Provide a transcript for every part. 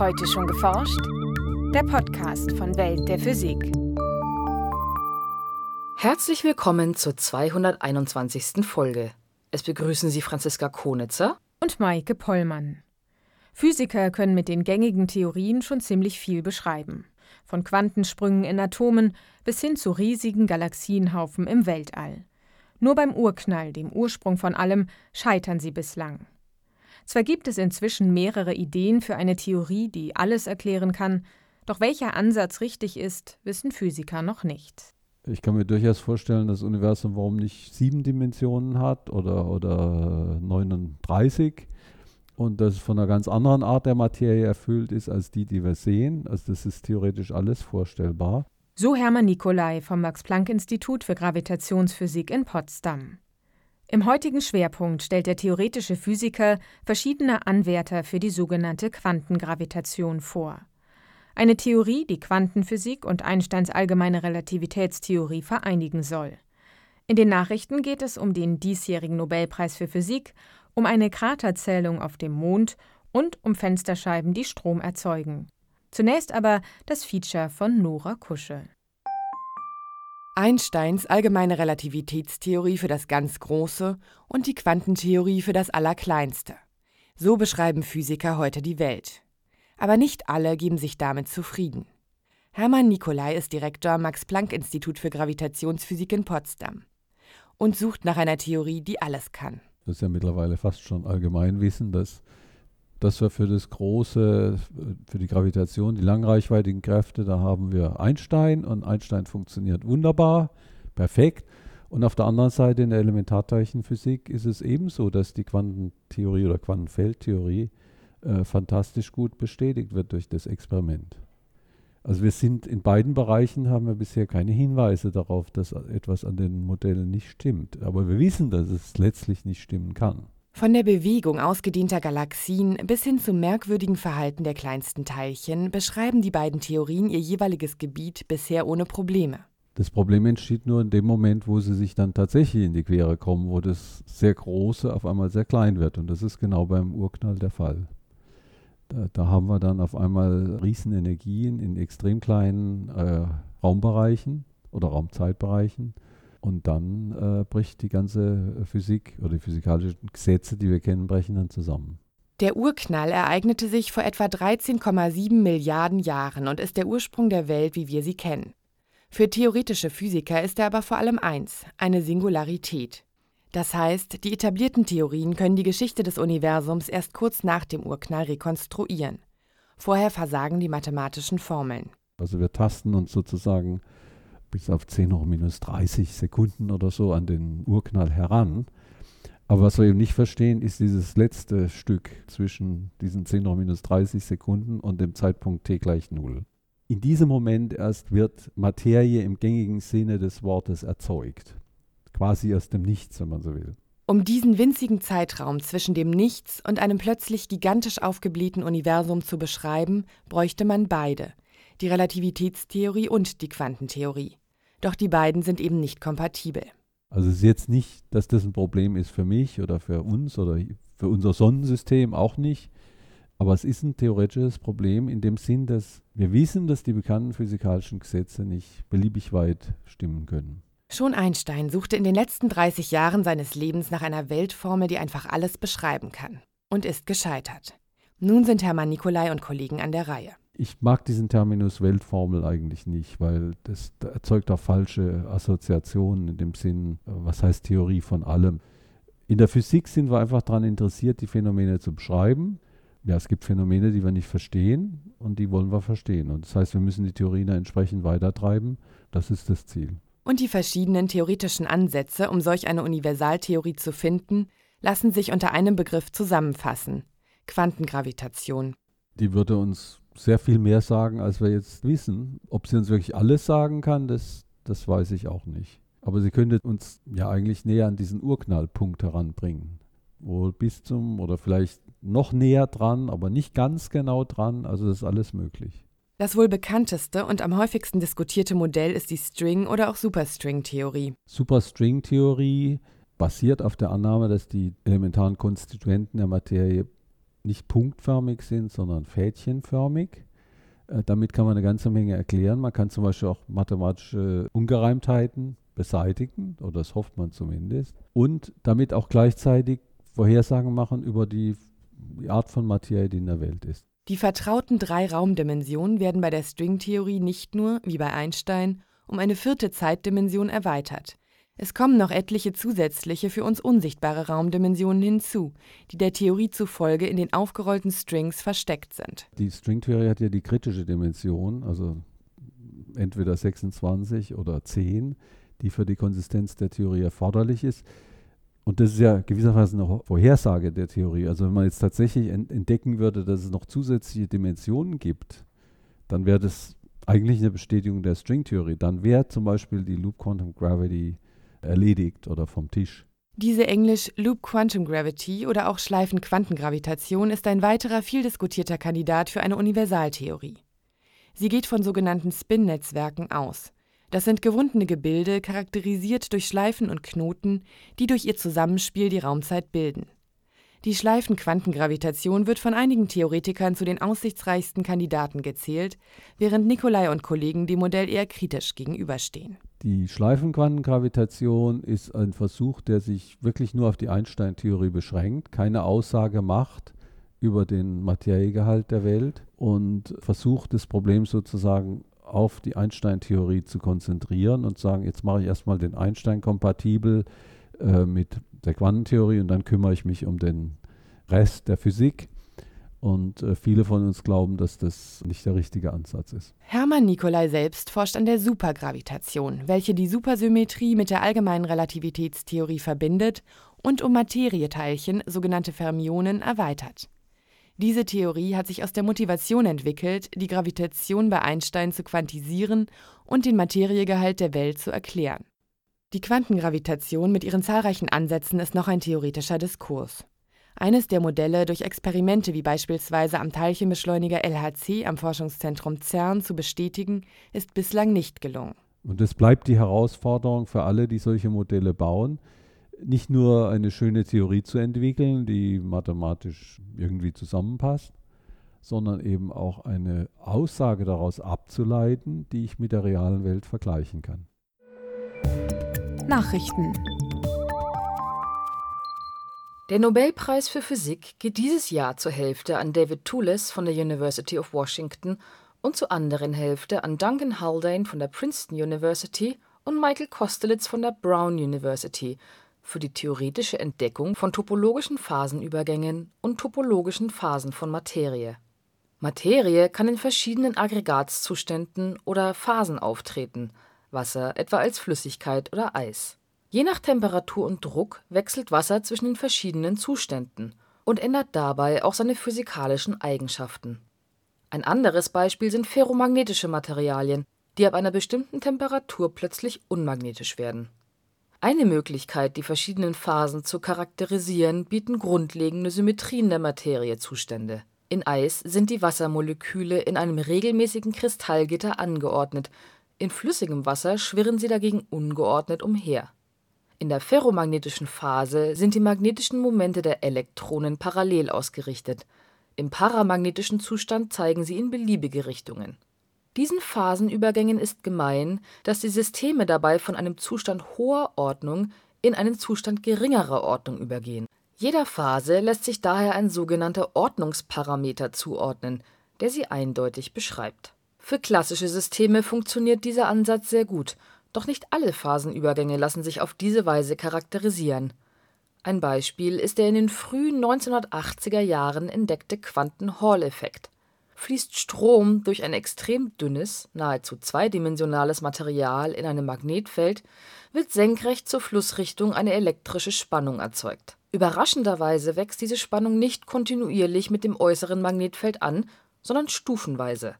Heute schon geforscht? Der Podcast von Welt der Physik. Herzlich willkommen zur 221. Folge. Es begrüßen Sie Franziska Konitzer und Maike Pollmann. Physiker können mit den gängigen Theorien schon ziemlich viel beschreiben. Von Quantensprüngen in Atomen bis hin zu riesigen Galaxienhaufen im Weltall. Nur beim Urknall, dem Ursprung von allem, scheitern sie bislang. Zwar gibt es inzwischen mehrere Ideen für eine Theorie, die alles erklären kann, doch welcher Ansatz richtig ist, wissen Physiker noch nicht. Ich kann mir durchaus vorstellen, dass das Universum warum nicht sieben Dimensionen hat oder, oder 39 und das von einer ganz anderen Art der Materie erfüllt ist als die, die wir sehen. Also das ist theoretisch alles vorstellbar. So Hermann Nicolai vom Max-Planck-Institut für Gravitationsphysik in Potsdam. Im heutigen Schwerpunkt stellt der theoretische Physiker verschiedene Anwärter für die sogenannte Quantengravitation vor. Eine Theorie, die Quantenphysik und Einsteins allgemeine Relativitätstheorie vereinigen soll. In den Nachrichten geht es um den diesjährigen Nobelpreis für Physik, um eine Kraterzählung auf dem Mond und um Fensterscheiben, die Strom erzeugen. Zunächst aber das Feature von Nora Kusche. Einsteins allgemeine Relativitätstheorie für das ganz Große und die Quantentheorie für das Allerkleinste. So beschreiben Physiker heute die Welt. Aber nicht alle geben sich damit zufrieden. Hermann Nicolai ist Direktor am Max-Planck-Institut für Gravitationsphysik in Potsdam und sucht nach einer Theorie, die alles kann. Das ist ja mittlerweile fast schon Allgemeinwissen, dass dass wir für das große, für die Gravitation, die langreichweitigen Kräfte, da haben wir Einstein und Einstein funktioniert wunderbar, perfekt. Und auf der anderen Seite in der Elementarteilchenphysik ist es ebenso, dass die Quantentheorie oder Quantenfeldtheorie äh, fantastisch gut bestätigt wird durch das Experiment. Also wir sind in beiden Bereichen haben wir bisher keine Hinweise darauf, dass etwas an den Modellen nicht stimmt. Aber wir wissen, dass es letztlich nicht stimmen kann. Von der Bewegung ausgedehnter Galaxien bis hin zum merkwürdigen Verhalten der kleinsten Teilchen beschreiben die beiden Theorien ihr jeweiliges Gebiet bisher ohne Probleme. Das Problem entsteht nur in dem Moment, wo sie sich dann tatsächlich in die Quere kommen, wo das sehr Große auf einmal sehr klein wird. Und das ist genau beim Urknall der Fall. Da, da haben wir dann auf einmal Riesenenergien in extrem kleinen äh, Raumbereichen oder Raumzeitbereichen. Und dann äh, bricht die ganze Physik oder die physikalischen Gesetze, die wir kennen, brechen dann zusammen. Der Urknall ereignete sich vor etwa 13,7 Milliarden Jahren und ist der Ursprung der Welt, wie wir sie kennen. Für theoretische Physiker ist er aber vor allem eins, eine Singularität. Das heißt, die etablierten Theorien können die Geschichte des Universums erst kurz nach dem Urknall rekonstruieren. Vorher versagen die mathematischen Formeln. Also wir tasten uns sozusagen bis auf 10 hoch minus 30 Sekunden oder so an den Urknall heran. Aber was wir eben nicht verstehen, ist dieses letzte Stück zwischen diesen 10 hoch minus 30 Sekunden und dem Zeitpunkt t gleich 0. In diesem Moment erst wird Materie im gängigen Sinne des Wortes erzeugt. Quasi aus dem Nichts, wenn man so will. Um diesen winzigen Zeitraum zwischen dem Nichts und einem plötzlich gigantisch aufgeblähten Universum zu beschreiben, bräuchte man beide, die Relativitätstheorie und die Quantentheorie. Doch die beiden sind eben nicht kompatibel. Also es ist jetzt nicht, dass das ein Problem ist für mich oder für uns oder für unser Sonnensystem auch nicht. Aber es ist ein theoretisches Problem in dem Sinn, dass wir wissen, dass die bekannten physikalischen Gesetze nicht beliebig weit stimmen können. Schon Einstein suchte in den letzten 30 Jahren seines Lebens nach einer Weltformel, die einfach alles beschreiben kann. Und ist gescheitert. Nun sind Hermann Nicolai und Kollegen an der Reihe ich mag diesen Terminus Weltformel eigentlich nicht, weil das, erzeugt auch falsche Assoziationen in dem Sinn, was heißt Theorie von allem. In der Physik sind wir einfach daran interessiert, die Phänomene zu beschreiben. Ja, es gibt Phänomene, die wir nicht verstehen und die wollen wir verstehen. Und das heißt, wir müssen die Theorien entsprechend weitertreiben. Das ist das Ziel. Und die verschiedenen theoretischen Ansätze, um solch eine Universaltheorie zu finden, lassen sich unter einem Begriff zusammenfassen. Quantengravitation. Die würde uns sehr viel mehr sagen, als wir jetzt wissen. Ob sie uns wirklich alles sagen kann, das, das weiß ich auch nicht. Aber sie könnte uns ja eigentlich näher an diesen Urknallpunkt heranbringen. Wohl bis zum oder vielleicht noch näher dran, aber nicht ganz genau dran. Also das ist alles möglich. Das wohl bekannteste und am häufigsten diskutierte Modell ist die String- oder auch Superstring-Theorie. Superstring-Theorie basiert auf der Annahme, dass die elementaren Konstituenten der Materie nicht punktförmig sind, sondern fädchenförmig. Äh, damit kann man eine ganze Menge erklären. Man kann zum Beispiel auch mathematische Ungereimtheiten beseitigen, oder das hofft man zumindest. Und damit auch gleichzeitig Vorhersagen machen über die, die Art von Materie, die in der Welt ist. Die vertrauten drei Raumdimensionen werden bei der Stringtheorie nicht nur, wie bei Einstein, um eine vierte Zeitdimension erweitert. Es kommen noch etliche zusätzliche für uns unsichtbare Raumdimensionen hinzu, die der Theorie zufolge in den aufgerollten Strings versteckt sind. Die Stringtheorie hat ja die kritische Dimension, also entweder 26 oder 10, die für die Konsistenz der Theorie erforderlich ist. Und das ist ja gewisserweise eine Vorhersage der Theorie. Also wenn man jetzt tatsächlich entdecken würde, dass es noch zusätzliche Dimensionen gibt, dann wäre das eigentlich eine Bestätigung der Stringtheorie. Dann wäre zum Beispiel die Loop Quantum Gravity erledigt oder vom Tisch. Diese Englisch Loop Quantum Gravity oder auch Schleifenquantengravitation ist ein weiterer viel diskutierter Kandidat für eine Universaltheorie. Sie geht von sogenannten Spin-Netzwerken aus. Das sind gewundene Gebilde, charakterisiert durch Schleifen und Knoten, die durch ihr Zusammenspiel die Raumzeit bilden. Die Schleifenquantengravitation wird von einigen Theoretikern zu den aussichtsreichsten Kandidaten gezählt, während Nikolai und Kollegen dem Modell eher kritisch gegenüberstehen. Die Schleifenquantengravitation ist ein Versuch, der sich wirklich nur auf die Einstein-Theorie beschränkt, keine Aussage macht über den Materiegehalt der Welt und versucht, das Problem sozusagen auf die Einstein-Theorie zu konzentrieren und sagen, jetzt mache ich erstmal den Einstein kompatibel äh, mit der Quantentheorie und dann kümmere ich mich um den Rest der Physik. Und äh, viele von uns glauben, dass das nicht der richtige Ansatz ist. Hermann Nicolai selbst forscht an der Supergravitation, welche die Supersymmetrie mit der allgemeinen Relativitätstheorie verbindet und um Materieteilchen, sogenannte Fermionen, erweitert. Diese Theorie hat sich aus der Motivation entwickelt, die Gravitation bei Einstein zu quantisieren und den Materiegehalt der Welt zu erklären. Die Quantengravitation mit ihren zahlreichen Ansätzen ist noch ein theoretischer Diskurs. Eines der Modelle durch Experimente wie beispielsweise am Teilchenbeschleuniger LHC am Forschungszentrum CERN zu bestätigen, ist bislang nicht gelungen. Und es bleibt die Herausforderung für alle, die solche Modelle bauen, nicht nur eine schöne Theorie zu entwickeln, die mathematisch irgendwie zusammenpasst, sondern eben auch eine Aussage daraus abzuleiten, die ich mit der realen Welt vergleichen kann. Nachrichten der Nobelpreis für Physik geht dieses Jahr zur Hälfte an David Toules von der University of Washington und zur anderen Hälfte an Duncan Haldane von der Princeton University und Michael Kostelitz von der Brown University für die theoretische Entdeckung von topologischen Phasenübergängen und topologischen Phasen von Materie. Materie kann in verschiedenen Aggregatzuständen oder Phasen auftreten, Wasser etwa als Flüssigkeit oder Eis. Je nach Temperatur und Druck wechselt Wasser zwischen den verschiedenen Zuständen und ändert dabei auch seine physikalischen Eigenschaften. Ein anderes Beispiel sind ferromagnetische Materialien, die ab einer bestimmten Temperatur plötzlich unmagnetisch werden. Eine Möglichkeit, die verschiedenen Phasen zu charakterisieren, bieten grundlegende Symmetrien der Materiezustände. In Eis sind die Wassermoleküle in einem regelmäßigen Kristallgitter angeordnet, in flüssigem Wasser schwirren sie dagegen ungeordnet umher in der ferromagnetischen Phase sind die magnetischen Momente der Elektronen parallel ausgerichtet, im paramagnetischen Zustand zeigen sie in beliebige Richtungen. Diesen Phasenübergängen ist gemein, dass die Systeme dabei von einem Zustand hoher Ordnung in einen Zustand geringerer Ordnung übergehen. Jeder Phase lässt sich daher ein sogenannter Ordnungsparameter zuordnen, der sie eindeutig beschreibt. Für klassische Systeme funktioniert dieser Ansatz sehr gut doch nicht alle Phasenübergänge lassen sich auf diese Weise charakterisieren. Ein Beispiel ist der in den frühen 1980er Jahren entdeckte Quanten-Hall-Effekt. Fließt Strom durch ein extrem dünnes, nahezu zweidimensionales Material in einem Magnetfeld, wird senkrecht zur Flussrichtung eine elektrische Spannung erzeugt. Überraschenderweise wächst diese Spannung nicht kontinuierlich mit dem äußeren Magnetfeld an, sondern stufenweise.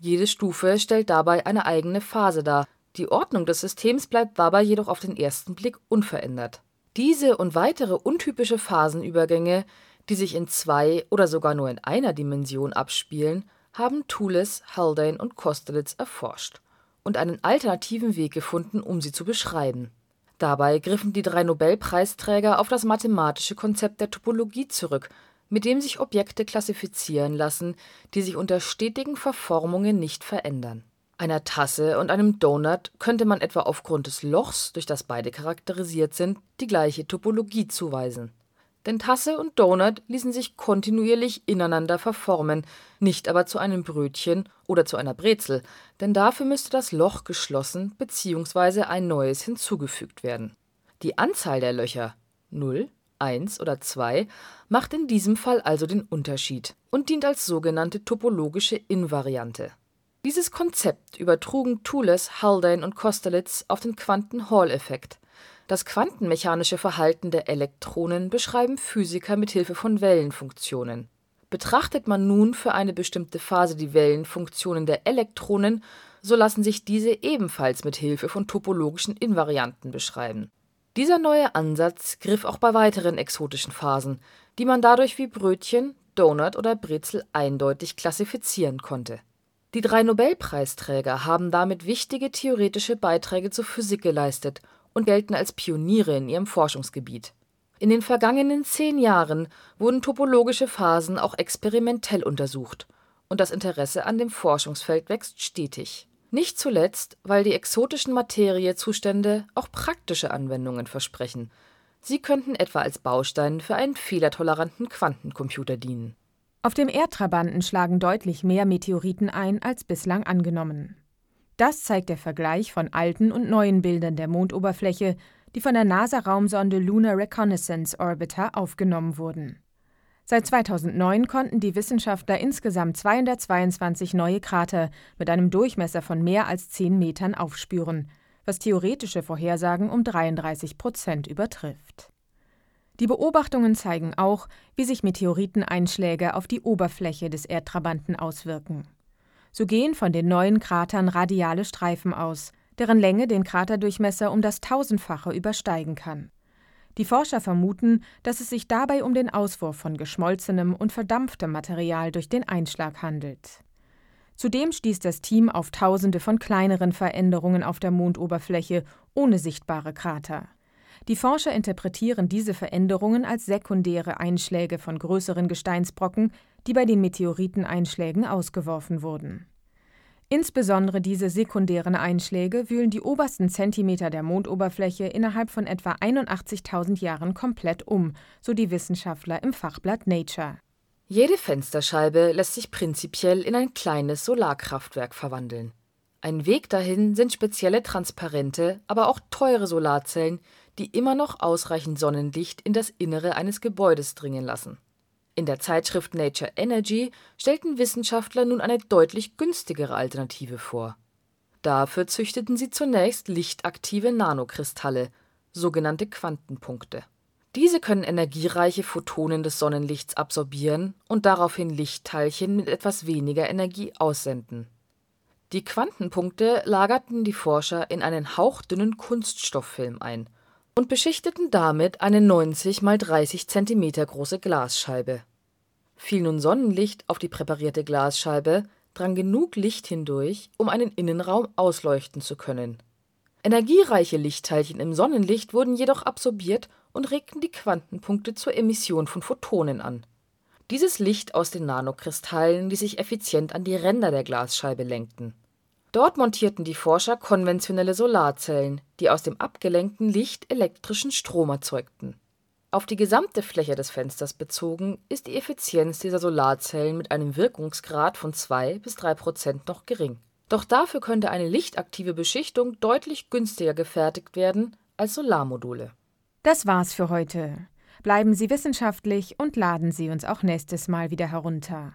Jede Stufe stellt dabei eine eigene Phase dar, die Ordnung des Systems bleibt dabei jedoch auf den ersten Blick unverändert. Diese und weitere untypische Phasenübergänge, die sich in zwei oder sogar nur in einer Dimension abspielen, haben Thules, Haldane und Kostelitz erforscht und einen alternativen Weg gefunden, um sie zu beschreiben. Dabei griffen die drei Nobelpreisträger auf das mathematische Konzept der Topologie zurück, mit dem sich Objekte klassifizieren lassen, die sich unter stetigen Verformungen nicht verändern. Einer Tasse und einem Donut könnte man etwa aufgrund des Lochs, durch das beide charakterisiert sind, die gleiche Topologie zuweisen. Denn Tasse und Donut ließen sich kontinuierlich ineinander verformen, nicht aber zu einem Brötchen oder zu einer Brezel, denn dafür müsste das Loch geschlossen bzw. ein neues hinzugefügt werden. Die Anzahl der Löcher 0, 1 oder 2 macht in diesem Fall also den Unterschied und dient als sogenannte topologische Invariante. Dieses Konzept übertrugen Thules, Haldane und Kosterlitz auf den Quanten-Hall-Effekt. Das quantenmechanische Verhalten der Elektronen beschreiben Physiker mit Hilfe von Wellenfunktionen. Betrachtet man nun für eine bestimmte Phase die Wellenfunktionen der Elektronen, so lassen sich diese ebenfalls mit Hilfe von topologischen Invarianten beschreiben. Dieser neue Ansatz griff auch bei weiteren exotischen Phasen, die man dadurch wie Brötchen, Donut oder Brezel eindeutig klassifizieren konnte die drei Nobelpreisträger haben damit wichtige theoretische Beiträge zur Physik geleistet und gelten als Pioniere in ihrem Forschungsgebiet. In den vergangenen zehn Jahren wurden topologische Phasen auch experimentell untersucht, und das Interesse an dem Forschungsfeld wächst stetig. Nicht zuletzt, weil die exotischen Materiezustände auch praktische Anwendungen versprechen. Sie könnten etwa als Baustein für einen fehlertoleranten Quantencomputer dienen auf dem Erdtrabanten schlagen deutlich mehr Meteoriten ein als bislang angenommen. Das zeigt der Vergleich von alten und neuen Bildern der Mondoberfläche, die von der NASA-Raumsonde Lunar Reconnaissance Orbiter aufgenommen wurden. Seit 2009 konnten die Wissenschaftler insgesamt 222 neue Krater mit einem Durchmesser von mehr als 10 Metern aufspüren, was theoretische Vorhersagen um 33 Prozent übertrifft. Die Beobachtungen zeigen auch, wie sich Meteoriteneinschläge auf die Oberfläche des Erdtrabanten auswirken. So gehen von den neuen Kratern radiale Streifen aus, deren Länge den Kraterdurchmesser um das Tausendfache übersteigen kann. Die Forscher vermuten, dass es sich dabei um den Auswurf von geschmolzenem und verdampftem Material durch den Einschlag handelt. Zudem stieß das Team auf Tausende von kleineren Veränderungen auf der Mondoberfläche ohne sichtbare Krater. Die Forscher interpretieren diese Veränderungen als sekundäre Einschläge von größeren Gesteinsbrocken, die bei den Meteoriteneinschlägen ausgeworfen wurden. Insbesondere diese sekundären Einschläge wühlen die obersten Zentimeter der Mondoberfläche innerhalb von etwa 81.000 Jahren komplett um, so die Wissenschaftler im Fachblatt Nature. Jede Fensterscheibe lässt sich prinzipiell in ein kleines Solarkraftwerk verwandeln. Ein Weg dahin sind spezielle transparente, aber auch teure Solarzellen, die immer noch ausreichend Sonnenlicht in das Innere eines Gebäudes dringen lassen. In der Zeitschrift Nature Energy stellten Wissenschaftler nun eine deutlich günstigere Alternative vor. Dafür züchteten sie zunächst lichtaktive Nanokristalle, sogenannte Quantenpunkte. Diese können energiereiche Photonen des Sonnenlichts absorbieren und daraufhin Lichtteilchen mit etwas weniger Energie aussenden. Die Quantenpunkte lagerten die Forscher in einen hauchdünnen Kunststofffilm ein und beschichteten damit eine 90 mal 30 cm große Glasscheibe. Fiel nun Sonnenlicht auf die präparierte Glasscheibe, drang genug Licht hindurch, um einen Innenraum ausleuchten zu können. Energiereiche Lichtteilchen im Sonnenlicht wurden jedoch absorbiert und regten die Quantenpunkte zur Emission von Photonen an. Dieses Licht aus den Nanokristallen ließ sich effizient an die Ränder der Glasscheibe lenken Dort montierten die Forscher konventionelle Solarzellen, die aus dem abgelenkten Licht elektrischen Strom erzeugten. Auf die gesamte Fläche des Fensters bezogen ist die Effizienz dieser Solarzellen mit einem Wirkungsgrad von 2 bis 3 Prozent noch gering. Doch dafür könnte eine lichtaktive Beschichtung deutlich günstiger gefertigt werden als Solarmodule. Das war's für heute. Bleiben Sie wissenschaftlich und laden Sie uns auch nächstes Mal wieder herunter.